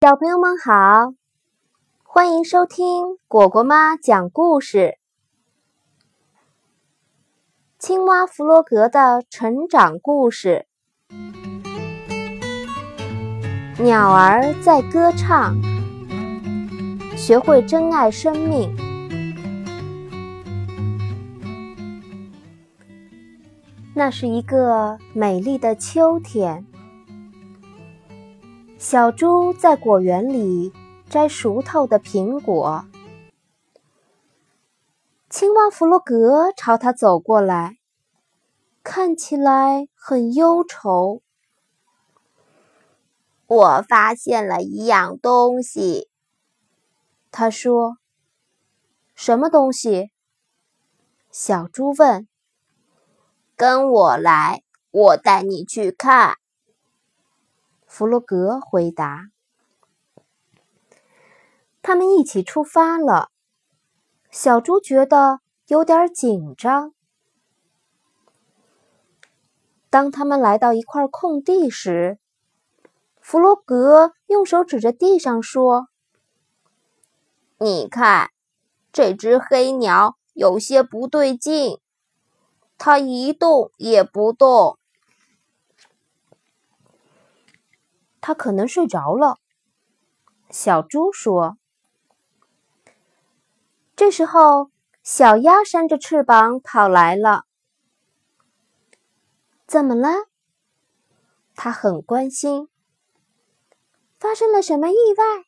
小朋友们好，欢迎收听果果妈讲故事。青蛙弗洛格的成长故事。鸟儿在歌唱，学会珍爱生命。那是一个美丽的秋天。小猪在果园里摘熟透的苹果，青蛙弗洛格朝他走过来，看起来很忧愁。我发现了一样东西，他说：“什么东西？”小猪问。“跟我来，我带你去看。”弗洛格回答：“他们一起出发了。”小猪觉得有点紧张。当他们来到一块空地时，弗洛格用手指着地上说：“你看，这只黑鸟有些不对劲，它一动也不动。”他可能睡着了，小猪说。这时候，小鸭扇着翅膀跑来了。怎么了？他很关心。发生了什么意外？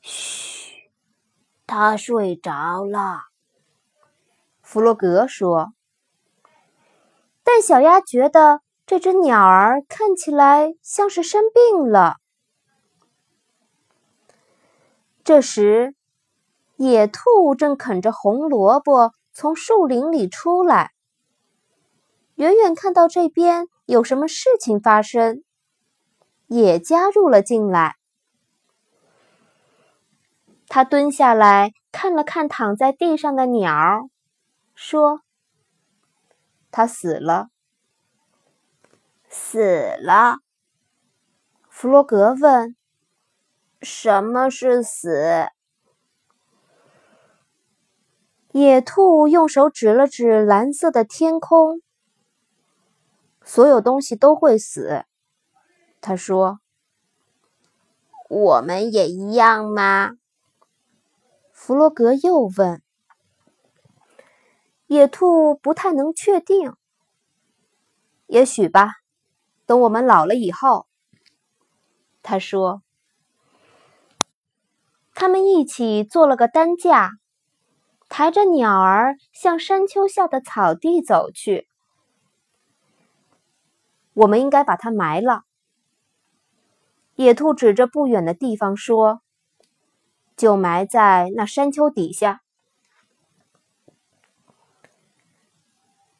嘘，他睡着了。弗洛格说。但小鸭觉得。这只鸟儿看起来像是生病了。这时，野兔正啃着红萝卜从树林里出来，远远看到这边有什么事情发生，也加入了进来。他蹲下来看了看躺在地上的鸟，说：“它死了。”死了，弗洛格问：“什么是死？”野兔用手指了指蓝色的天空。所有东西都会死，他说：“我们也一样吗？”弗洛格又问。野兔不太能确定，也许吧。等我们老了以后，他说：“他们一起做了个担架，抬着鸟儿向山丘下的草地走去。我们应该把它埋了。”野兔指着不远的地方说：“就埋在那山丘底下。”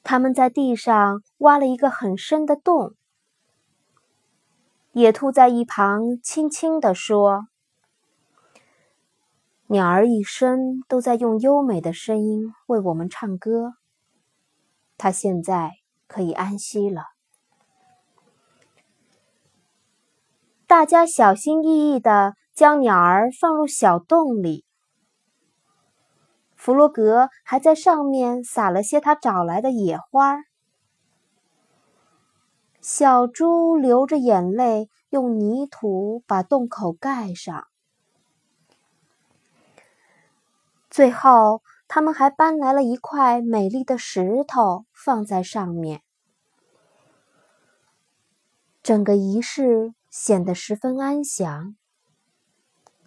他们在地上挖了一个很深的洞。野兔在一旁轻轻地说：“鸟儿一生都在用优美的声音为我们唱歌，它现在可以安息了。”大家小心翼翼地将鸟儿放入小洞里。弗洛格还在上面撒了些他找来的野花。小猪流着眼泪，用泥土把洞口盖上。最后，他们还搬来了一块美丽的石头放在上面。整个仪式显得十分安详，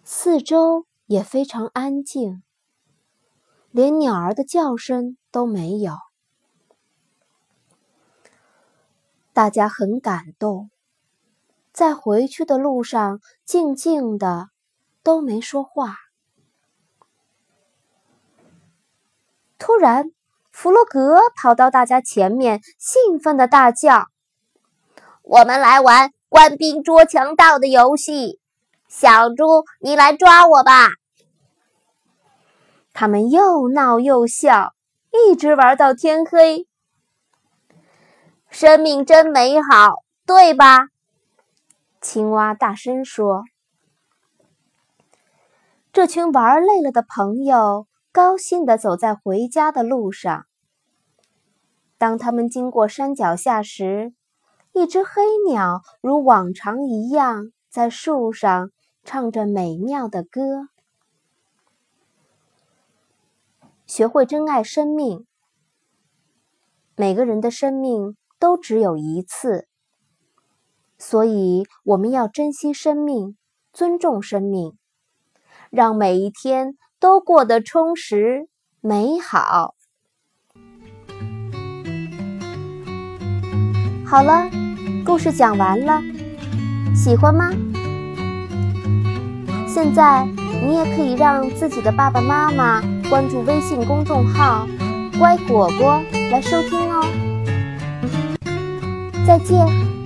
四周也非常安静，连鸟儿的叫声都没有。大家很感动，在回去的路上静静的，都没说话。突然，弗洛格跑到大家前面，兴奋的大叫：“我们来玩官兵捉强盗的游戏！小猪，你来抓我吧！”他们又闹又笑，一直玩到天黑。生命真美好，对吧？青蛙大声说。这群玩累了的朋友高兴地走在回家的路上。当他们经过山脚下时，一只黑鸟如往常一样在树上唱着美妙的歌。学会珍爱生命。每个人的生命都只有一次，所以我们要珍惜生命，尊重生命。让每一天都过得充实美好。好了，故事讲完了，喜欢吗？现在你也可以让自己的爸爸妈妈关注微信公众号“乖果果”来收听哦。再见。